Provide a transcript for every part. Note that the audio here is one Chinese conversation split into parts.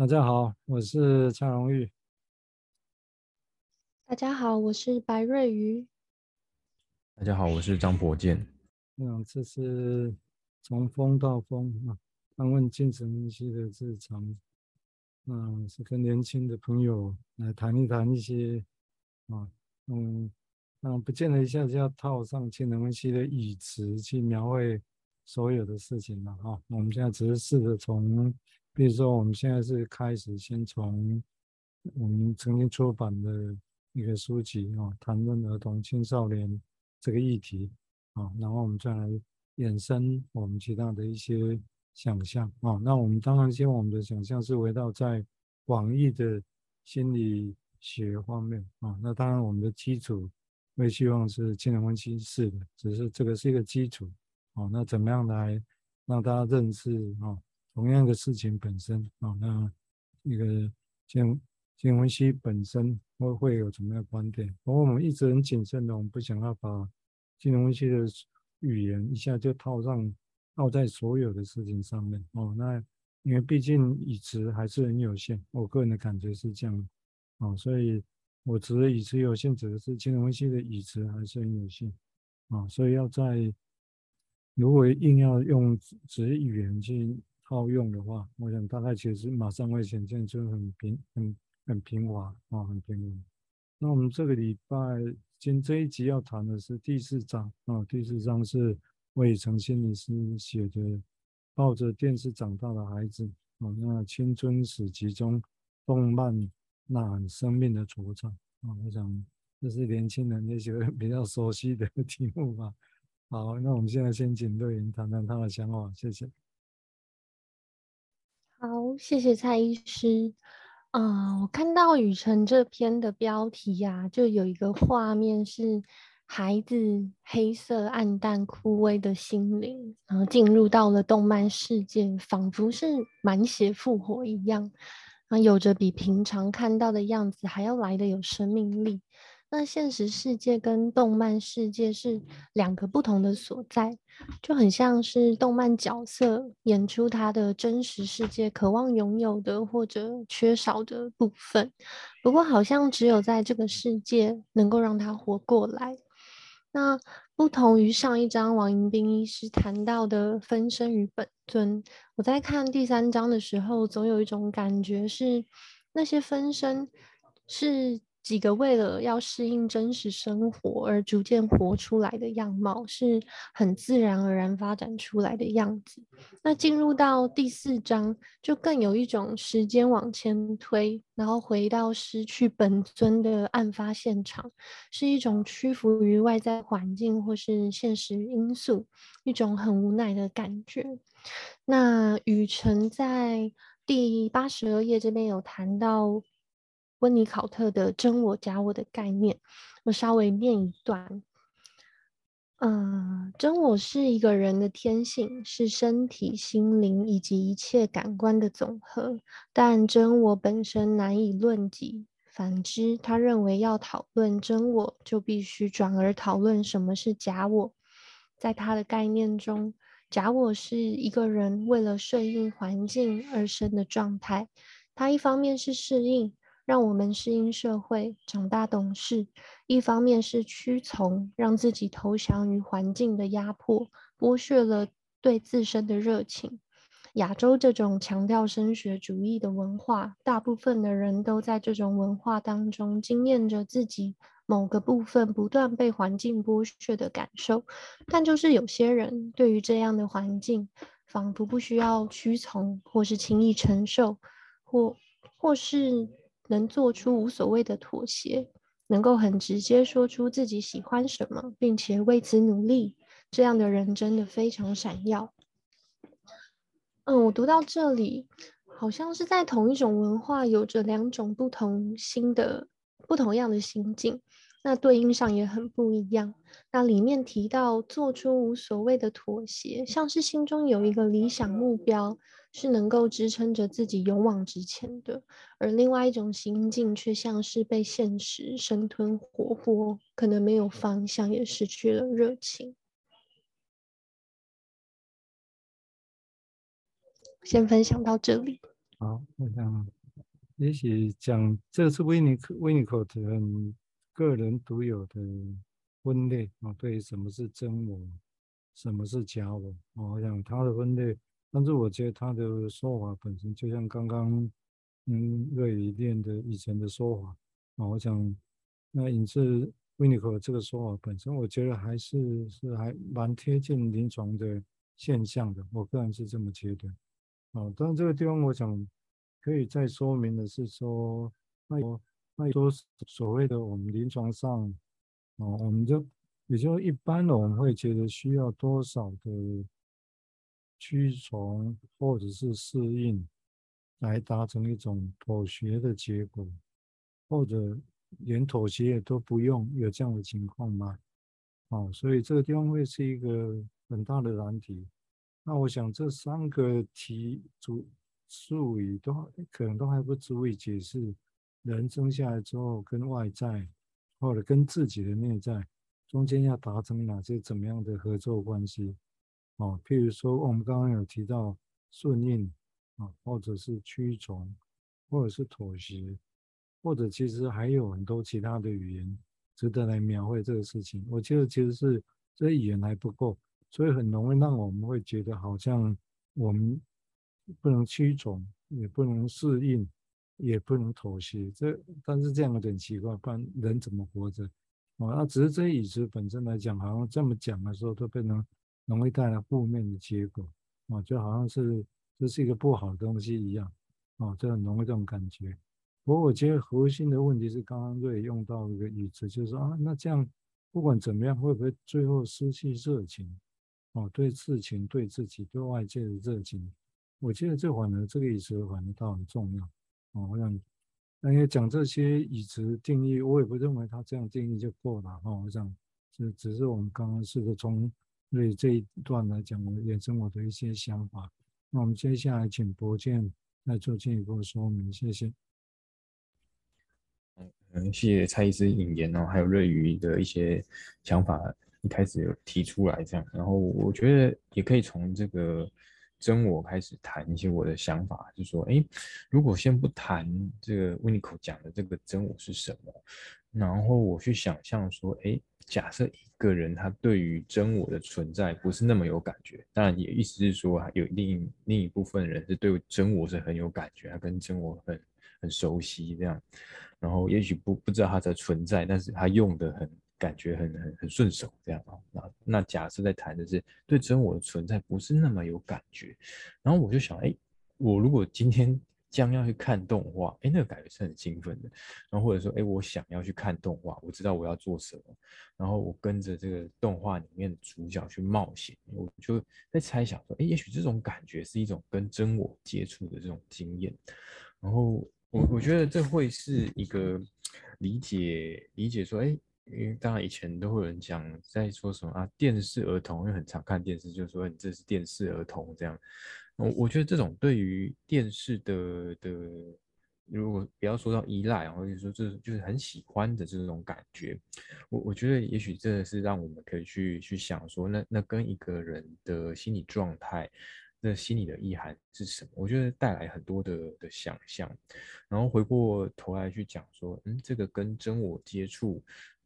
大家好，我是蔡荣玉。大家好，我是白瑞瑜。大家好，我是张博健。嗯，这是从风到风啊，访问精神分析的日常。嗯，是跟年轻的朋友来谈一谈一些啊，嗯，那不见得一下子要套上精神分析的语词去描绘所有的事情了哈。我们现在只是试着从，比如说我们现在是开始先从我们曾经出版的。一个书籍啊，谈论儿童青少年这个议题啊，然后我们再来衍生我们其他的一些想象啊。那我们当然希望我们的想象是围绕在广义的心理学方面啊。那当然我们的基础会希望是精神分析式的，只是这个是一个基础啊。那怎么样来让大家认识啊同样的事情本身啊？那一个精精神分析本身。会会有什么样的观点？不过我们一直很谨慎的，我们不想要把金融分析的语言一下就套上套在所有的事情上面哦。那因为毕竟语词还是很有限，我个人的感觉是这样哦。所以我指的语词有限，指的是金融分析的语词还是很有限啊。所以要在如果硬要用指语言去套用的话，我想大概其实马上会显现出很平很。很平滑啊，很平稳。那我们这个礼拜今这一集要谈的是第四章啊，第四章是魏成心理师写的《抱着电视长大的孩子》啊，那青春史集中动漫呐喊生命的惆怅啊，我想这是年轻人也许比较熟悉的 题目吧。好，那我们现在先请瑞云谈谈他的想法，谢谢。谢谢蔡医师。啊、我看到雨辰这篇的标题呀、啊，就有一个画面是孩子黑色暗淡枯萎的心灵，然后进入到了动漫世界，仿佛是满血复活一样，啊，有着比平常看到的样子还要来的有生命力。那现实世界跟动漫世界是两个不同的所在，就很像是动漫角色演出他的真实世界，渴望拥有的或者缺少的部分。不过，好像只有在这个世界能够让他活过来。那不同于上一章王迎宾医师谈到的分身与本尊，我在看第三章的时候，总有一种感觉是那些分身是。几个为了要适应真实生活而逐渐活出来的样貌，是很自然而然发展出来的样子。那进入到第四章，就更有一种时间往前推，然后回到失去本尊的案发现场，是一种屈服于外在环境或是现实因素，一种很无奈的感觉。那雨辰在第八十二页这边有谈到。温尼考特的真我假我的概念，我稍微念一段。嗯、真我是一个人的天性，是身体、心灵以及一切感官的总和。但真我本身难以论及。反之，他认为要讨论真我，就必须转而讨论什么是假我。在他的概念中，假我是一个人为了顺应环境而生的状态。他一方面是适应。让我们适应社会，长大懂事；一方面是屈从，让自己投降于环境的压迫，剥削了对自身的热情。亚洲这种强调升学主义的文化，大部分的人都在这种文化当中经验着自己某个部分不断被环境剥削的感受。但就是有些人对于这样的环境，仿佛不需要屈从，或是轻易承受，或或是。能做出无所谓的妥协，能够很直接说出自己喜欢什么，并且为此努力，这样的人真的非常闪耀。嗯，我读到这里，好像是在同一种文化，有着两种不同心的、不同样的心境。那对应上也很不一样。那里面提到做出无所谓的妥协，像是心中有一个理想目标，是能够支撑着自己勇往直前的；而另外一种心境却像是被现实生吞活剥，可能没有方向，也失去了热情。先分享到这里。好，我想也许讲这是维尼克维尼克的个人独有的分类啊，对于什么是真我，什么是假我，我想他的分类，但是我觉得他的说法本身就像刚刚嗯瑞宇练的以前的说法啊，我想那引自。维尼口这个说法本身，我觉得还是是还蛮贴近临床的现象的，我个人是这么觉得。啊，但这个地方我想可以再说明的是说，那那说所谓的我们临床上，啊，我们就也就一般的我们会觉得需要多少的屈从或者是适应，来达成一种妥协的结果，或者。连妥协也都不用，有这样的情况吗？哦，所以这个地方会是一个很大的难题。那我想这三个题主术语都可能都还不足以解释人生下来之后跟外在或者跟自己的内在中间要达成哪些怎么样的合作关系。哦，譬如说我们刚刚有提到顺应啊，或者是屈从，或者是妥协。或者其实还有很多其他的语言值得来描绘这个事情。我觉得其实是这语言还不够，所以很容易让我们会觉得好像我们不能屈从，也不能适应，也不能妥协。这但是这样有点奇怪，不然人怎么活着？哦，那只是这些语词本身来讲，好像这么讲的时候都变成容易带来负面的结果。哦，就好像是这是一个不好的东西一样。哦，这很容易这种感觉。不过我觉得核心的问题是，刚刚瑞用到一个语词，就是啊，那这样不管怎么样，会不会最后失去热情？哦，对事情、对自己、对外界的热情，我觉得这反而这个语词反而倒很重要。哦，我想，那也讲这些语词定义，我也不认为他这样定义就够了。哈，我想，这只是我们刚刚试着从所以这一段来讲，我衍生我的一些想法。那我们接下来请博建来做进一步的说明，谢谢。嗯，谢谢蔡医师引言哦，还有瑞宇的一些想法，一开始有提出来这样，然后我觉得也可以从这个真我开始谈一些我的想法，就说，哎，如果先不谈这个维尼口讲的这个真我是什么，然后我去想象说，哎，假设一个人他对于真我的存在不是那么有感觉，当然也意思是说，有另另一部分人是对真我是很有感觉，他跟真我很很熟悉这样。然后也许不不知道它的存在，但是他用的很感觉很很很顺手这样啊。那那假设在谈的是对真我的存在不是那么有感觉，然后我就想，哎，我如果今天将要去看动画，哎，那个感觉是很兴奋的。然后或者说，哎，我想要去看动画，我知道我要做什么，然后我跟着这个动画里面的主角去冒险，我就在猜想说，哎，也许这种感觉是一种跟真我接触的这种经验，然后。我我觉得这会是一个理解理解说，哎，因为当然以前都会有人讲在说什么啊，电视儿童，因为很常看电视，就说你这是电视儿童这样。我我觉得这种对于电视的的，如果不要说到依赖，或者说这就是很喜欢的这种感觉，我我觉得也许真的是让我们可以去去想说，那那跟一个人的心理状态。那心里的意涵是什么？我觉得带来很多的的想象，然后回过头来去讲说，嗯，这个跟真我接触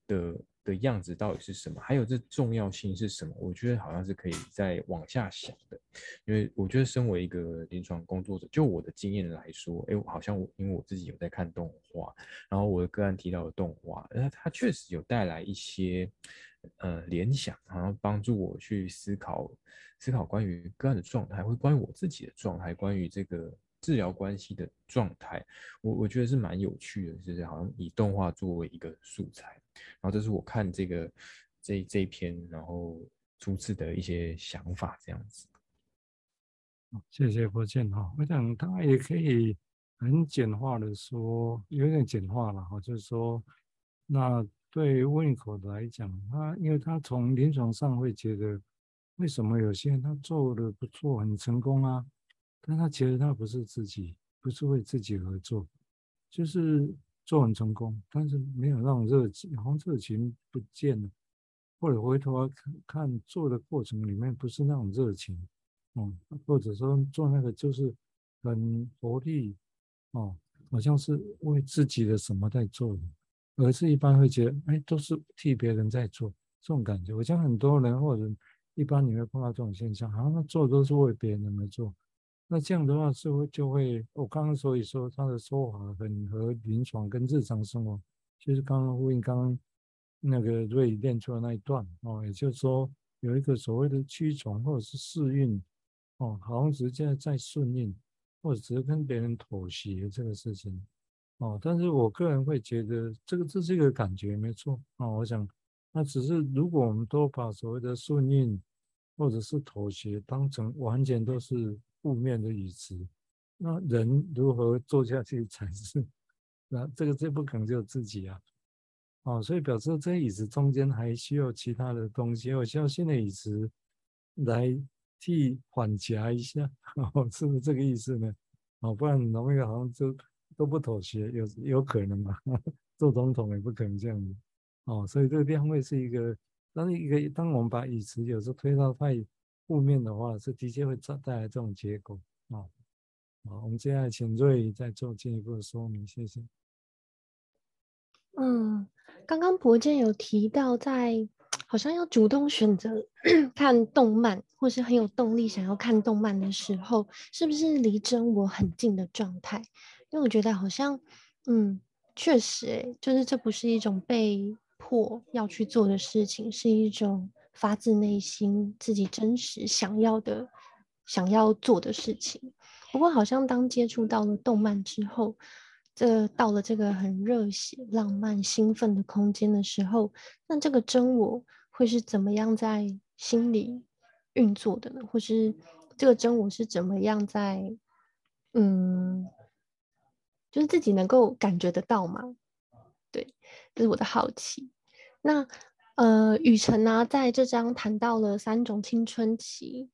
的的样子到底是什么？还有这重要性是什么？我觉得好像是可以再往下想的，因为我觉得身为一个临床工作者，就我的经验来说，哎，好像我因为我自己有在看动画，然后我的个案提到的动画，那它确实有带来一些。呃，联想，然后帮助我去思考，思考关于个案的状态，或关于我自己的状态，关于这个治疗关系的状态，我我觉得是蛮有趣的，就是好像以动画作为一个素材，然后这是我看这个这这一篇，然后初次的一些想法这样子。谢谢郭建哈，我想他也可以很简化的说，有点简化了哈，就是说那。对维尼口来讲，他因为他从临床上会觉得，为什么有些人他做的不错，很成功啊，但他其实他不是自己，不是为自己而做，就是做很成功，但是没有那种热情，好像热情不见了，或者回头看看做的过程里面不是那种热情，嗯，或者说做那个就是很活力哦，好像是为自己的什么在做的，而是一般会觉得，哎，都是替别人在做这种感觉。我想很多人或者一般你会碰到这种现象，好像他做都是为别人而做。那这样的话是会就会，我刚刚所以说他的说法很和临床跟日常生活，就是刚刚呼应刚刚那个瑞练出的那一段哦，也就是说有一个所谓的屈从或者是适应哦，好像直接在顺应。或者只是跟别人妥协这个事情，哦，但是我个人会觉得这个这是一个感觉，没错、哦。我想，那只是如果我们都把所谓的顺应或者是妥协当成完全都是负面的语词，那人如何做下去才是？那这个最不可能就自己啊，哦，所以表示这椅子中间还需要其他的东西，我需要新的椅子来。替缓夹一下，哦，是不是这个意思呢？哦，不然农业好像就都不妥协，有有可能嘛？做总统也不可能这样子，哦，所以这个地方会是一个，当一个当我们把椅子有时候推到太负面的话，是的确会带带来这种结果，啊，好，我们接下来请瑞再做进一步的说明，谢谢。嗯，刚刚博健有提到在。好像要主动选择 看动漫，或是很有动力想要看动漫的时候，是不是离真我很近的状态？因为我觉得好像，嗯，确实，诶，就是这不是一种被迫要去做的事情，是一种发自内心自己真实想要的、想要做的事情。不过，好像当接触到了动漫之后，这到了这个很热血、浪漫、兴奋的空间的时候，那这个真我会是怎么样在心里运作的呢？或是这个真我是怎么样在，嗯，就是自己能够感觉得到吗？对，这是我的好奇。那呃，雨辰呢，在这章谈到了三种青春期，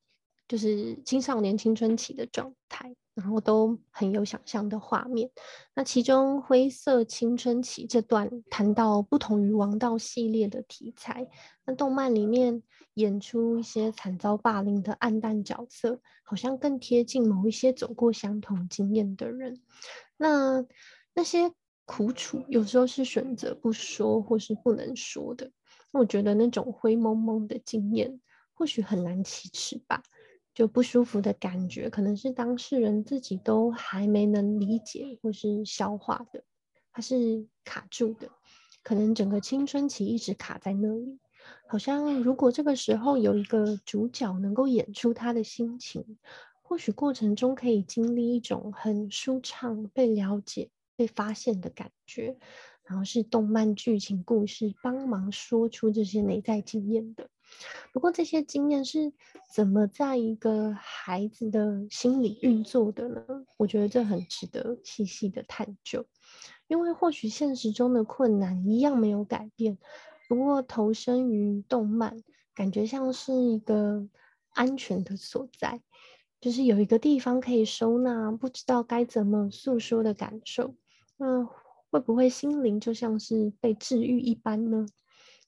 就是青少年青春期的状态。然后都很有想象的画面。那其中灰色青春期这段谈到不同于王道系列的题材，那动漫里面演出一些惨遭霸凌的暗淡角色，好像更贴近某一些走过相同经验的人。那那些苦楚有时候是选择不说或是不能说的。我觉得那种灰蒙蒙的经验，或许很难启齿吧。就不舒服的感觉，可能是当事人自己都还没能理解或是消化的，它是卡住的，可能整个青春期一直卡在那里。好像如果这个时候有一个主角能够演出他的心情，或许过程中可以经历一种很舒畅、被了解、被发现的感觉，然后是动漫剧情故事帮忙说出这些内在经验的。不过这些经验是怎么在一个孩子的心里运作的呢？我觉得这很值得细细的探究，因为或许现实中的困难一样没有改变，不过投身于动漫，感觉像是一个安全的所在，就是有一个地方可以收纳不知道该怎么诉说的感受。那会不会心灵就像是被治愈一般呢？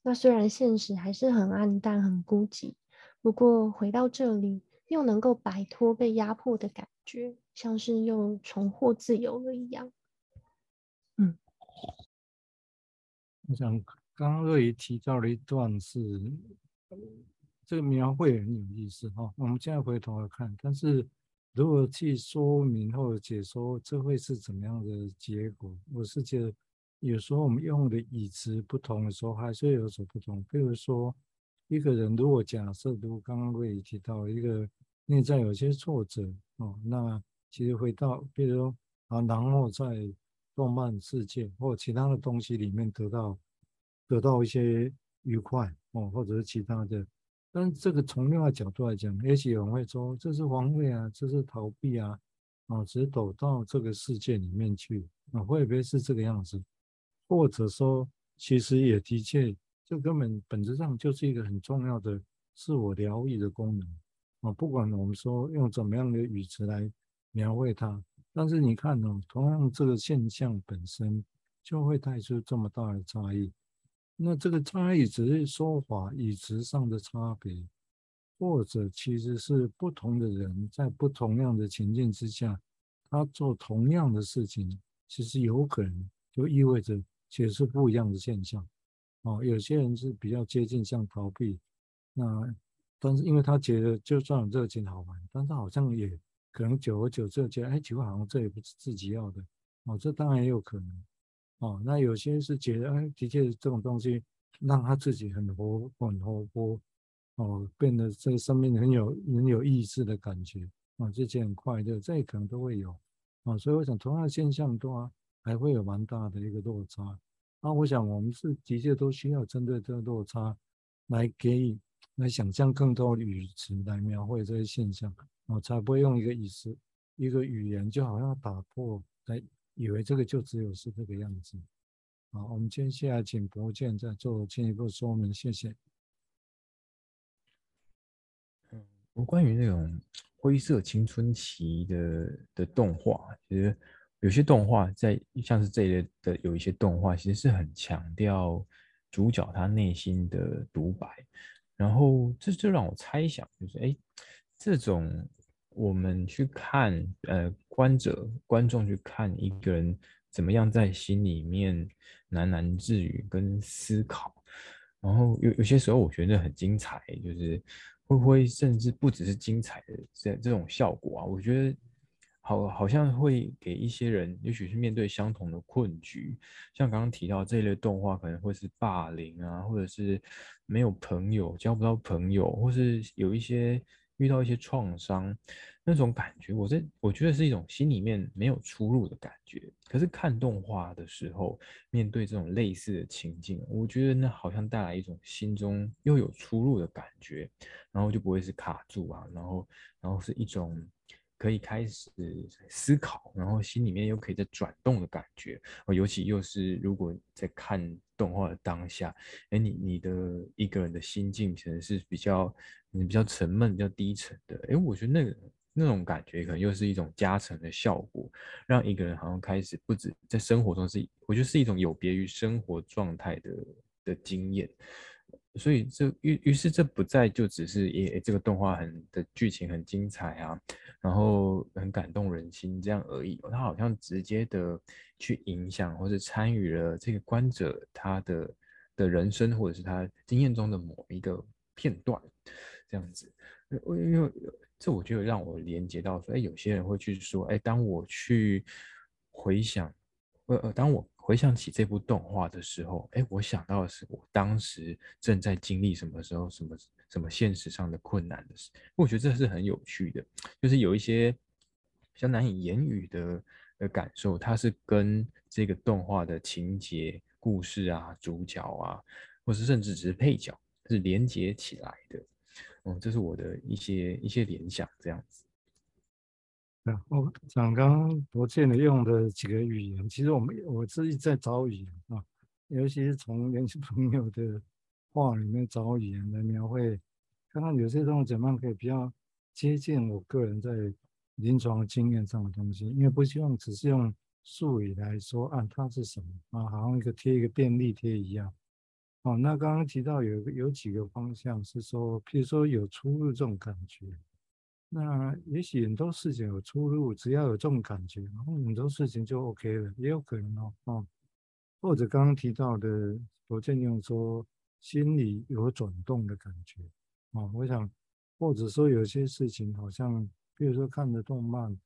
那虽然现实还是很暗淡、很孤寂，不过回到这里，又能够摆脱被压迫的感觉，像是又重获自由了一样。嗯，我想刚刚瑞提到了一段是，这个描绘很有意思哈。我们现在回头来看，但是如果去说明或者解说，这会是怎么样的结果？我是觉得。有时候我们用的语词不同的时候，还是有所不同。比如说，一个人如果假设，如刚刚我也提到一个内在有些挫折哦，那其实回到，比如说啊，然后在动漫世界或其他的东西里面得到得到一些愉快哦，或者是其他的。但这个从另外角度来讲，也许有人会说这是防卫啊，这是逃避啊，啊，只是躲到这个世界里面去啊，会不会是这个样子？或者说，其实也的确，这根本本质上就是一个很重要的自我疗愈的功能啊。不管我们说用怎么样的语词来描绘它，但是你看哦，同样这个现象本身就会带出这么大的差异。那这个差异只是说法语词上的差别，或者其实是不同的人在不同样的情境之下他做同样的事情，其实有可能就意味着其实是不一样的现象。哦，有些人是比较接近像逃避，那但是因为他觉得就算热情好玩，但是好像也可能久而久之觉得，哎，结果好像这也不是自己要的。哦，这当然也有可能。哦，那有些是觉得，哎，的确这种东西让他自己很活很活泼，哦，变得这个生命很有很有意思的感觉，啊、哦，自己很快乐，这可能都会有。啊、所以我想同样的现象的话，还会有蛮大的一个落差。那我想我们是的确都需要针对这个落差来给予来想象更多的语词来描绘这些现象，我、才不会用一个意思一个语言就好像打破来。以为这个就只有是这个样子，好，我们接下来请博建再做进一步说明，谢谢。嗯，我关于那种灰色青春期的的动画，其实有些动画在像是这一类的有一些动画，其实是很强调主角他内心的独白，然后这就让我猜想，就是哎，这种。我们去看，呃，观者、观众去看一个人怎么样在心里面喃喃自语跟思考，然后有有些时候我觉得很精彩，就是会不会甚至不只是精彩的这这种效果啊？我觉得好好像会给一些人，也许是面对相同的困局，像刚刚提到这一类动画可能会是霸凌啊，或者是没有朋友、交不到朋友，或是有一些。遇到一些创伤，那种感觉，我在我觉得是一种心里面没有出路的感觉。可是看动画的时候，面对这种类似的情境，我觉得那好像带来一种心中又有出路的感觉，然后就不会是卡住啊，然后然后是一种可以开始思考，然后心里面又可以在转动的感觉。尤其又是如果在看动画的当下，哎，你你的一个人的心境其实是比较。你比较沉闷、比较低沉的，诶，我觉得那个那种感觉可能又是一种加成的效果，让一个人好像开始不止在生活中是，我觉得是一种有别于生活状态的的经验。所以这于于是这不再就只是诶这个动画很的剧情很精彩啊，然后很感动人心这样而已，他好像直接的去影响或者参与了这个观者他的的人生或者是他经验中的某一个片段。这样子，我因为这我就让我连接到说，哎，有些人会去说，哎，当我去回想，呃呃，当我回想起这部动画的时候，哎，我想到的是我当时正在经历什么时候，什么什么现实上的困难的事。我觉得这是很有趣的，就是有一些比较难以言语的的感受，它是跟这个动画的情节、故事啊、主角啊，或是甚至只是配角，是连接起来的。哦，这是我的一些一些联想，这样子。对，我讲刚刚博建的用的几个语言，其实我们我自己在找语言啊，尤其是从年轻朋友的话里面找语言来描绘，看看有些东西怎么样可以比较接近我个人在临床经验上的东西，因为不希望只是用术语来说啊，它是什么啊，好像一个贴一个便利贴一样。哦，那刚刚提到有有几个方向是说，譬如说有出入这种感觉，那也许很多事情有出入，只要有这种感觉，然后很多事情就 OK 了，也有可能哦，哦，或者刚刚提到的，我建用说心里有转动的感觉，哦，我想，或者说有些事情好像，比如说看的动漫，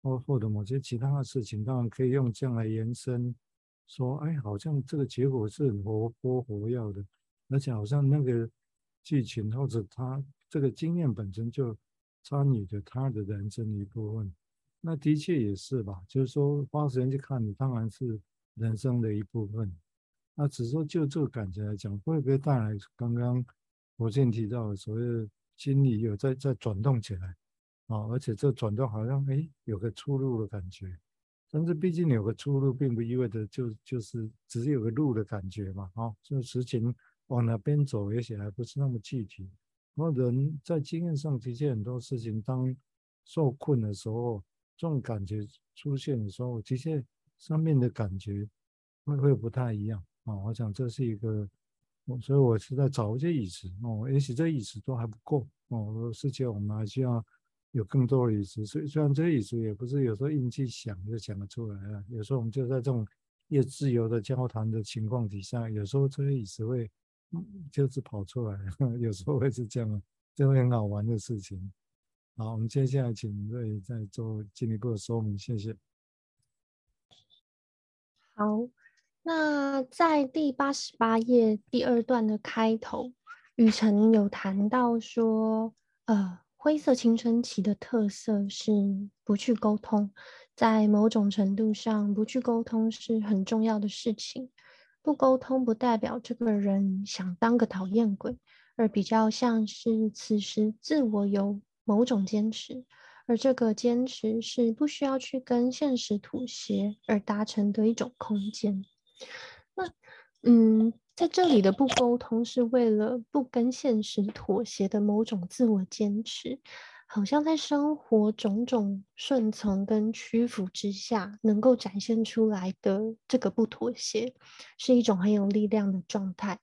或或者某些其他的事情，当然可以用这样来延伸。说，哎，好像这个结果是很活泼活跃的，而且好像那个剧情或者他这个经验本身就参与着他的人生的一部分。那的确也是吧，就是说花时间去看，当然是人生的一部分。那只是说就这个感觉来讲，会不会带来刚刚我先提到的所谓心理有在在转动起来啊，而且这转动好像哎有个出路的感觉。但是毕竟有个出路，并不意味着就就是只是有个路的感觉嘛，哦，这事情往哪边走，也许还不是那么具体。然后人在经验上的确很多事情，当受困的时候，这种感觉出现的时候，的确上面的感觉会会不太一样啊。我想这是一个，我所以我是在找一些椅子哦，也许这椅子都还不够哦，世界我们还需要有更多的椅子。所以虽然这些椅子也不是有时候硬去想就想得出来啊，有时候我们就在这种越自由的交谈的情况底下，有时候这些椅子会就是跑出来，有时候会是这样，就会很好玩的事情。好，我们接下来请瑞再做进一步的说明，谢谢。好，那在第八十八页第二段的开头，雨辰有谈到说，呃，灰色青春期的特色是不去沟通，在某种程度上，不去沟通是很重要的事情。不沟通不代表这个人想当个讨厌鬼，而比较像是此时自我有某种坚持。而这个坚持是不需要去跟现实妥协而达成的一种空间。那，嗯，在这里的不沟通是为了不跟现实妥协的某种自我坚持，好像在生活种种顺从跟屈服之下，能够展现出来的这个不妥协，是一种很有力量的状态。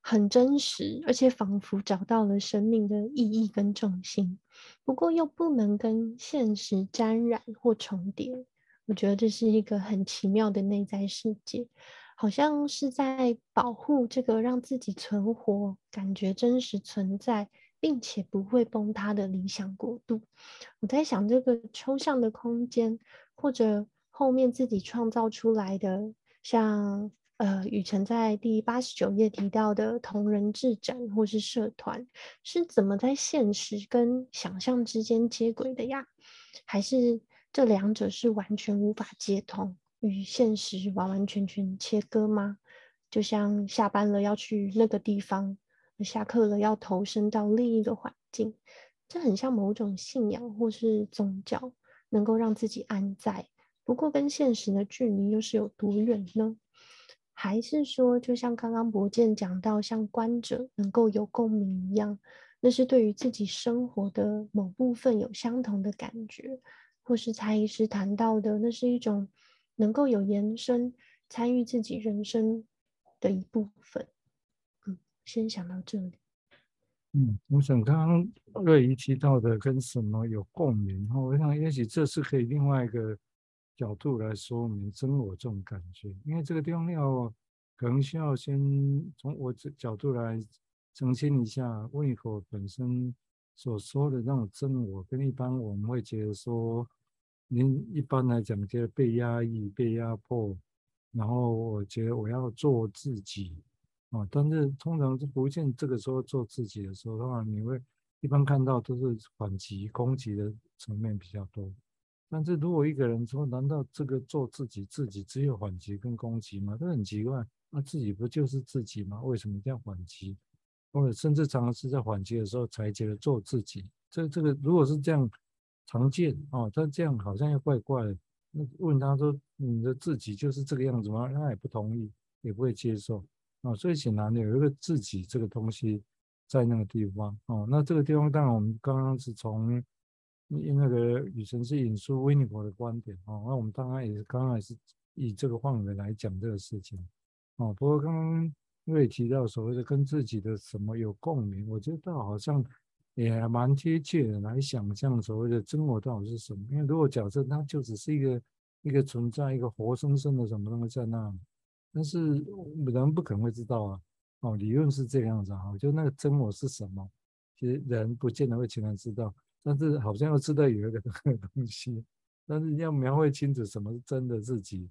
很真实，而且仿佛找到了生命的意义跟重心，不过又不能跟现实沾染或重叠。我觉得这是一个很奇妙的内在世界，好像是在保护这个让自己存活、感觉真实存在，并且不会崩塌的理想国度。我在想，这个抽象的空间，或者后面自己创造出来的，像。呃，雨辰在第八十九页提到的同人志展或是社团，是怎么在现实跟想象之间接轨的呀？还是这两者是完全无法接通，与现实完完全全切割吗？就像下班了要去那个地方，下课了要投身到另一个环境，这很像某种信仰或是宗教，能够让自己安在。不过跟现实的距离又是有多远呢？还是说，就像刚刚博健讲到，像观者能够有共鸣一样，那是对于自己生活的某部分有相同的感觉，或是蔡医师谈到的，那是一种能够有延伸参与自己人生的一部分。嗯，先想到这里。嗯，我想刚刚瑞怡提到的跟什么有共鸣？哈，我想也许这是可以另外一个。角度来说明真我这种感觉，因为这个地方要可能需要先从我这角度来澄清一下，温尼佛本身所说的那种真我，跟一般我们会觉得说，您一般来讲觉得被压抑、被压迫，然后我觉得我要做自己啊，但是通常是不见这个时候做自己的时候的话，你会一般看到都是反击、攻击的层面比较多。但是如果一个人说，难道这个做自己，自己只有反击跟攻击吗？这很奇怪。那自己不就是自己吗？为什么要反击？或者甚至常常是在反击的时候才觉得做自己。这这个如果是这样常见哦，他这样好像又怪怪的。那问他说：“你的自己就是这个样子吗？”他也不同意，也不会接受啊。所以显然有一个自己这个东西在那个地方哦。那这个地方当然我们刚刚是从。那个雨辰是引述温尼伯的观点哦，那我们当然也是刚刚也是以这个范围来讲这个事情哦。不过刚刚因为提到所谓的跟自己的什么有共鸣，我觉得倒好像也还蛮贴切的来想象所谓的真我到底是什么。因为如果假设它就只是一个一个存在，一个活生生的什么东西在那，但是人不可能会知道啊。哦，理论是这个样子啊，就那个真我是什么，其实人不见得会全然知道。但是好像又知道有一个东西，但是要描绘清楚什么是真的自己，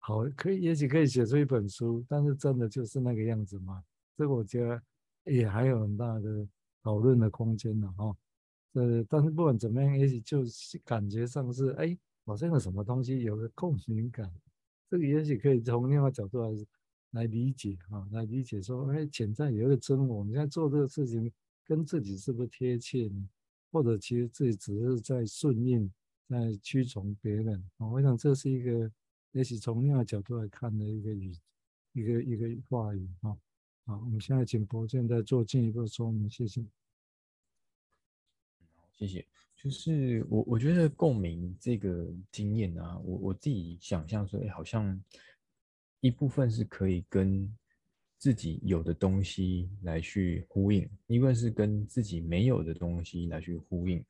好，可以也许可以写出一本书，但是真的就是那个样子吗？这个我觉得也还有很大的讨论的空间呢，哈。呃，但是不管怎么样，也许就是感觉上是，哎，好像有什么东西有个共鸣感，这个也许可以从另外角度来来理解啊，来理解说，哎，潜在有一个真我，你现在做这个事情跟自己是不是贴切呢？或者其实自己只是在顺应，在屈从别人啊，我想这是一个也许从另外角度来看的一个语，一个一个话语哈。好，我们现在请博健再做进一步说明，谢谢。谢谢。就是我我觉得共鸣这个经验啊，我我自己想象说，哎，好像一部分是可以跟自己有的东西来去呼应，一个是跟自己没有的东西来去呼应。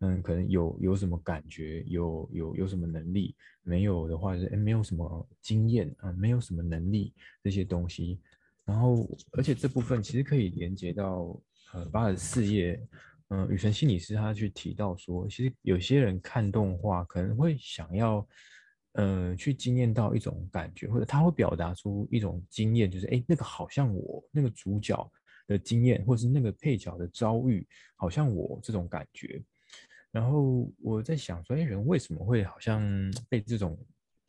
嗯，可能有有什么感觉，有有有什么能力，没有的话是诶没有什么经验啊，没有什么能力这些东西。然后，而且这部分其实可以连接到呃八十四页，嗯、呃，宇辰心理师他去提到说，其实有些人看动画可能会想要，呃，去经验到一种感觉，或者他会表达出一种经验，就是诶那个好像我那个主角的经验，或是那个配角的遭遇，好像我这种感觉。然后我在想说，哎，人为什么会好像被这种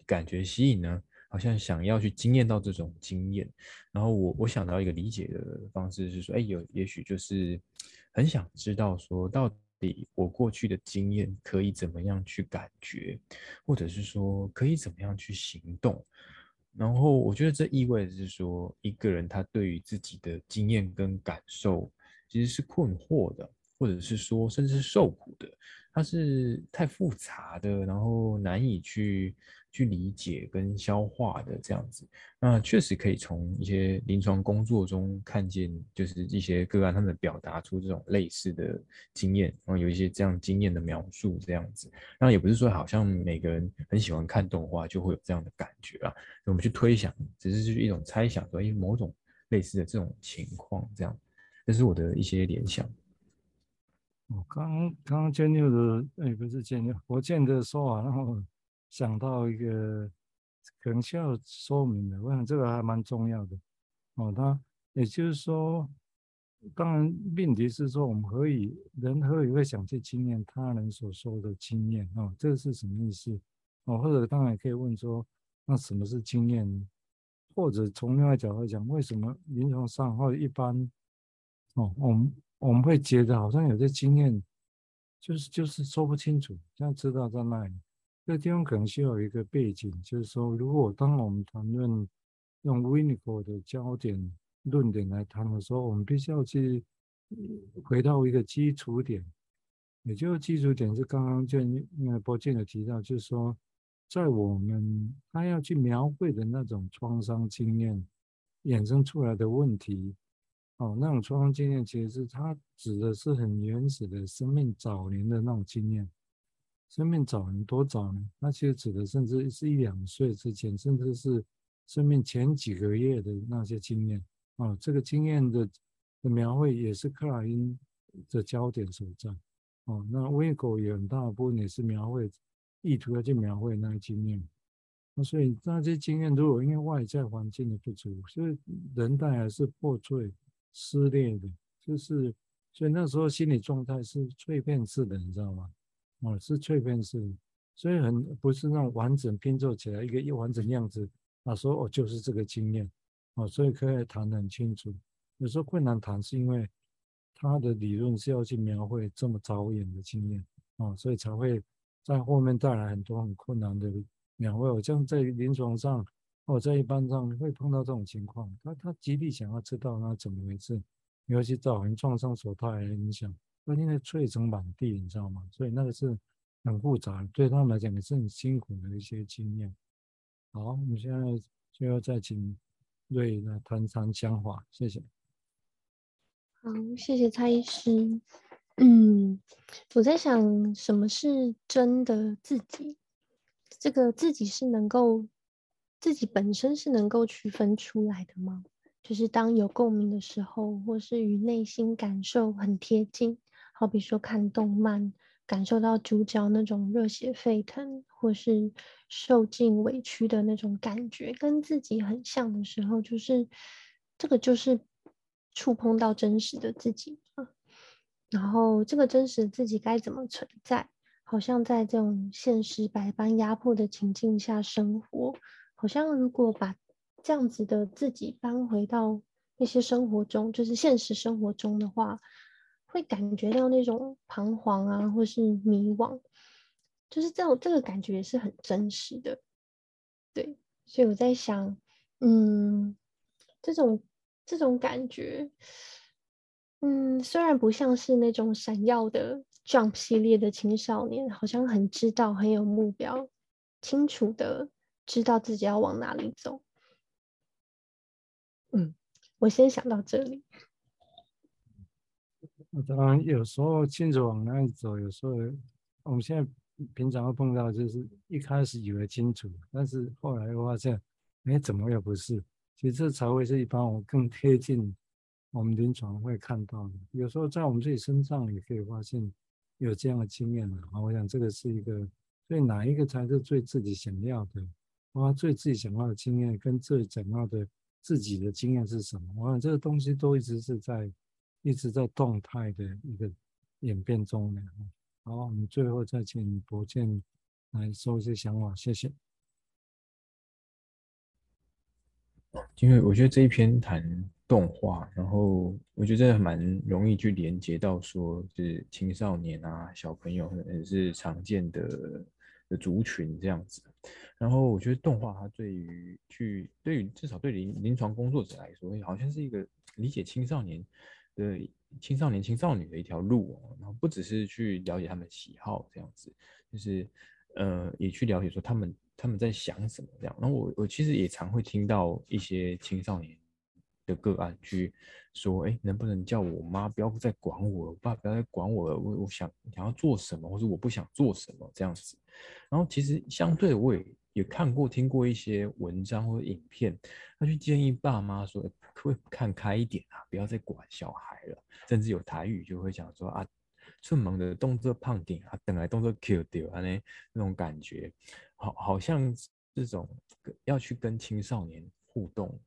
感觉吸引呢？好像想要去经验到这种经验。然后我我想到一个理解的方式是说，哎，有也许就是很想知道说，到底我过去的经验可以怎么样去感觉，或者是说可以怎么样去行动。然后我觉得这意味着是说，一个人他对于自己的经验跟感受其实是困惑的。或者是说，甚至受苦的，他是太复杂的，然后难以去去理解跟消化的这样子。那确实可以从一些临床工作中看见，就是一些个案他们表达出这种类似的经验，然后有一些这样经验的描述这样子。那也不是说好像每个人很喜欢看动画就会有这样的感觉啊。我们去推想，只是就是一种猜想，所以某种类似的这种情况这样，这是我的一些联想。我刚刚刚建立的，哎，不是建立，我见的说完，然后想到一个可能需要说明的，我想这个还蛮重要的。哦，他也就是说，当然命题是说，我们可以人可以会想去经验他人所说的经验，哦，这个是什么意思？哦，或者当然也可以问说，那什么是经验？或者从另外角度讲，为什么临床上或者一般，哦，我们。我们会觉得好像有些经验，就是就是说不清楚，这样知道在那里。这地方可能需要有一个背景，就是说，如果当我们谈论用 Winnicott 的焦点论点来谈的时候，我们必须要去回到一个基础点，也就是基础点是刚刚就因为博建有提到，就是说，在我们他要去描绘的那种创伤经验衍生出来的问题。哦，那种创伤经验其实是它指的是很原始的生命早年的那种经验。生命早年多早呢？那其实指的甚至是一两岁之前，甚至是生命前几个月的那些经验。哦，这个经验的的描绘也是克莱因的焦点所在。哦，那威狗也很大部分也是描绘，意图要去描绘那些经验。那所以那些经验如果因为外在环境的不足，所以人带还是破碎。撕裂的，就是，所以那时候心理状态是碎片式的，你知道吗？哦，是碎片式，所以很不是那种完整拼凑起来一个一完整样子。啊，说哦，就是这个经验，哦，所以可以谈得很清楚。有时候困难谈是因为他的理论是要去描绘这么早远的经验，哦，所以才会在后面带来很多很困难的描绘。我像在临床上。我在一般上会碰到这种情况，他他极力想要知道那怎么回事，尤其造成创伤所带来的影响，那因为碎成满地，你知道吗？所以那个是很复杂，对他们来讲也是很辛苦的一些经验。好，我们现在就要再请瑞来谈谈讲话，谢谢。好，谢谢蔡医师。嗯，我在想，什么是真的自己？这个自己是能够。自己本身是能够区分出来的吗？就是当有共鸣的时候，或是与内心感受很贴近，好比说看动漫，感受到主角那种热血沸腾，或是受尽委屈的那种感觉，跟自己很像的时候，就是这个就是触碰到真实的自己啊。然后这个真实自己该怎么存在？好像在这种现实百般压迫的情境下生活。好像如果把这样子的自己搬回到一些生活中，就是现实生活中的话，会感觉到那种彷徨啊，或是迷惘，就是这种这个感觉也是很真实的。对，所以我在想，嗯，这种这种感觉，嗯，虽然不像是那种闪耀的 Jump 系列的青少年，好像很知道，很有目标，清楚的。知道自己要往哪里走，嗯，我先想到这里。当然，有时候亲子往那里走，有时候我们现在平常会碰到，就是一开始以为清楚，但是后来又发现，哎，怎么又不是？其实这才会是一般我更贴近我们临床会看到的。有时候在我们自己身上也可以发现有这样的经验的。啊，我想这个是一个，所以哪一个才是最自己想要的？啊，最自己想要的经验跟最想要的自己的经验是什么？我想这个东西都一直是在。一直在动态的一个演变中呢。好，我们最后再请博建来说一些想法，谢谢。因为我觉得这一篇谈动画，然后我觉得蛮容易去连接到说，是青少年啊、小朋友，也是常见的的族群这样子。然后我觉得动画它对于去对于至少对临临床工作者来说，好像是一个理解青少年。对青少年、青少女的一条路哦，然后不只是去了解他们喜好这样子，就是呃，也去了解说他们他们在想什么这样。然后我我其实也常会听到一些青少年的个案去说，哎，能不能叫我妈不要再管我，我爸不要再管我了，我我想想要做什么，或者我不想做什么这样子。然后其实相对，我也也看过、听过一些文章或者影片，他去建议爸妈说。会看开一点啊，不要再管小孩了。甚至有台语就会讲说啊，出门的动作胖点啊，等来动作 Q 掉啊，那那种感觉，好，好像这种要去跟青少年互动，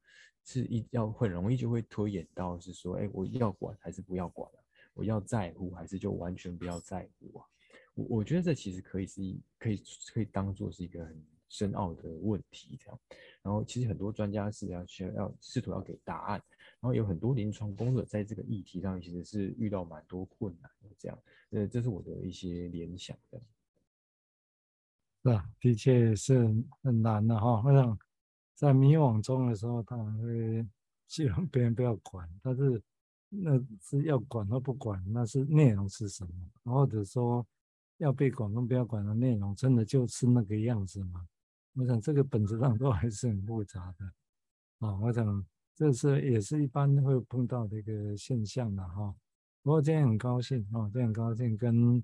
是一要很容易就会拖延到是说，哎，我要管还是不要管啊？我要在乎还是就完全不要在乎啊？我我觉得这其实可以是一可以可以当做是一个很深奥的问题，这样。然后其实很多专家是要需要试图要给答案，然后有很多临床工作者在这个议题上其实是遇到蛮多困难的，这样。呃，这是我的一些联想的。是啊，的确是很难的哈。我想在迷惘中的时候，当然会希望别人不要管，但是那是要管或不管，那是内容是什么，或者说要被管跟不要管的内容，真的就是那个样子吗？我想这个本质上都还是很复杂的，啊，我想这是也是一般会碰到的一个现象的哈。不过今天很高兴啊，今天很高兴跟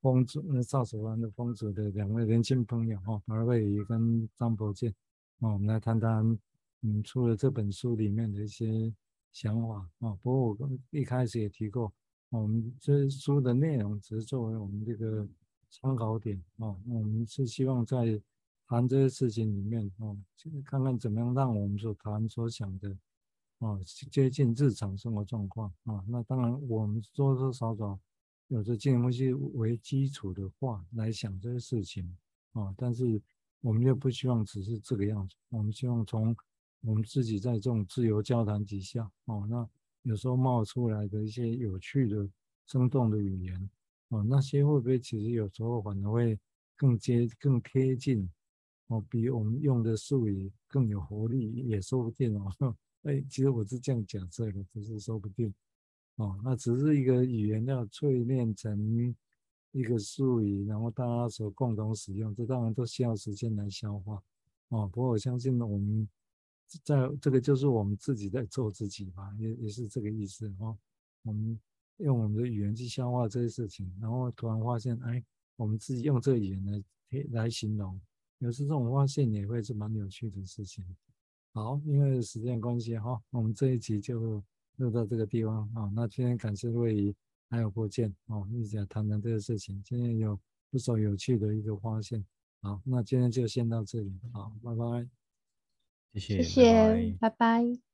风组那赵守安的风组的两位年轻朋友哈，马瑞仪跟张博健，啊，我们来谈谈嗯，出了这本书里面的一些想法啊。不过我刚一开始也提过，我们这书的内容只是作为我们这个参考点啊，我们是希望在谈这些事情里面哦，看看怎么样让我们所谈所想的哦接近日常生活状况啊。那当然，我们多多少少有着经验分析为基础的话来想这些事情啊，但是我们又不希望只是这个样子。我们希望从我们自己在这种自由交谈底下哦，那有时候冒出来的一些有趣的、生动的语言哦，那些会不会其实有时候反而会更接、更贴近？哦，比我们用的术语更有活力，也说不定哦。哎，其实我是这样假设的，只是说不定。哦，那只是一个语言要淬炼成一个术语，然后大家所共同使用，这当然都需要时间来消化。哦，不过我相信我们在这个就是我们自己在做自己吧，也也是这个意思哦。我们用我们的语言去消化这些事情，然后突然发现，哎，我们自己用这个语言来来形容。有时这种发现也会是蛮有趣的事情。好，因为时间关系哈，我们这一集就录到这个地方啊。那今天感谢魏仪还有郭建哦，一起来谈谈这个事情。今天有不少有趣的一个发现。好，那今天就先到这里。好，拜拜。谢谢，谢谢，拜拜。拜拜。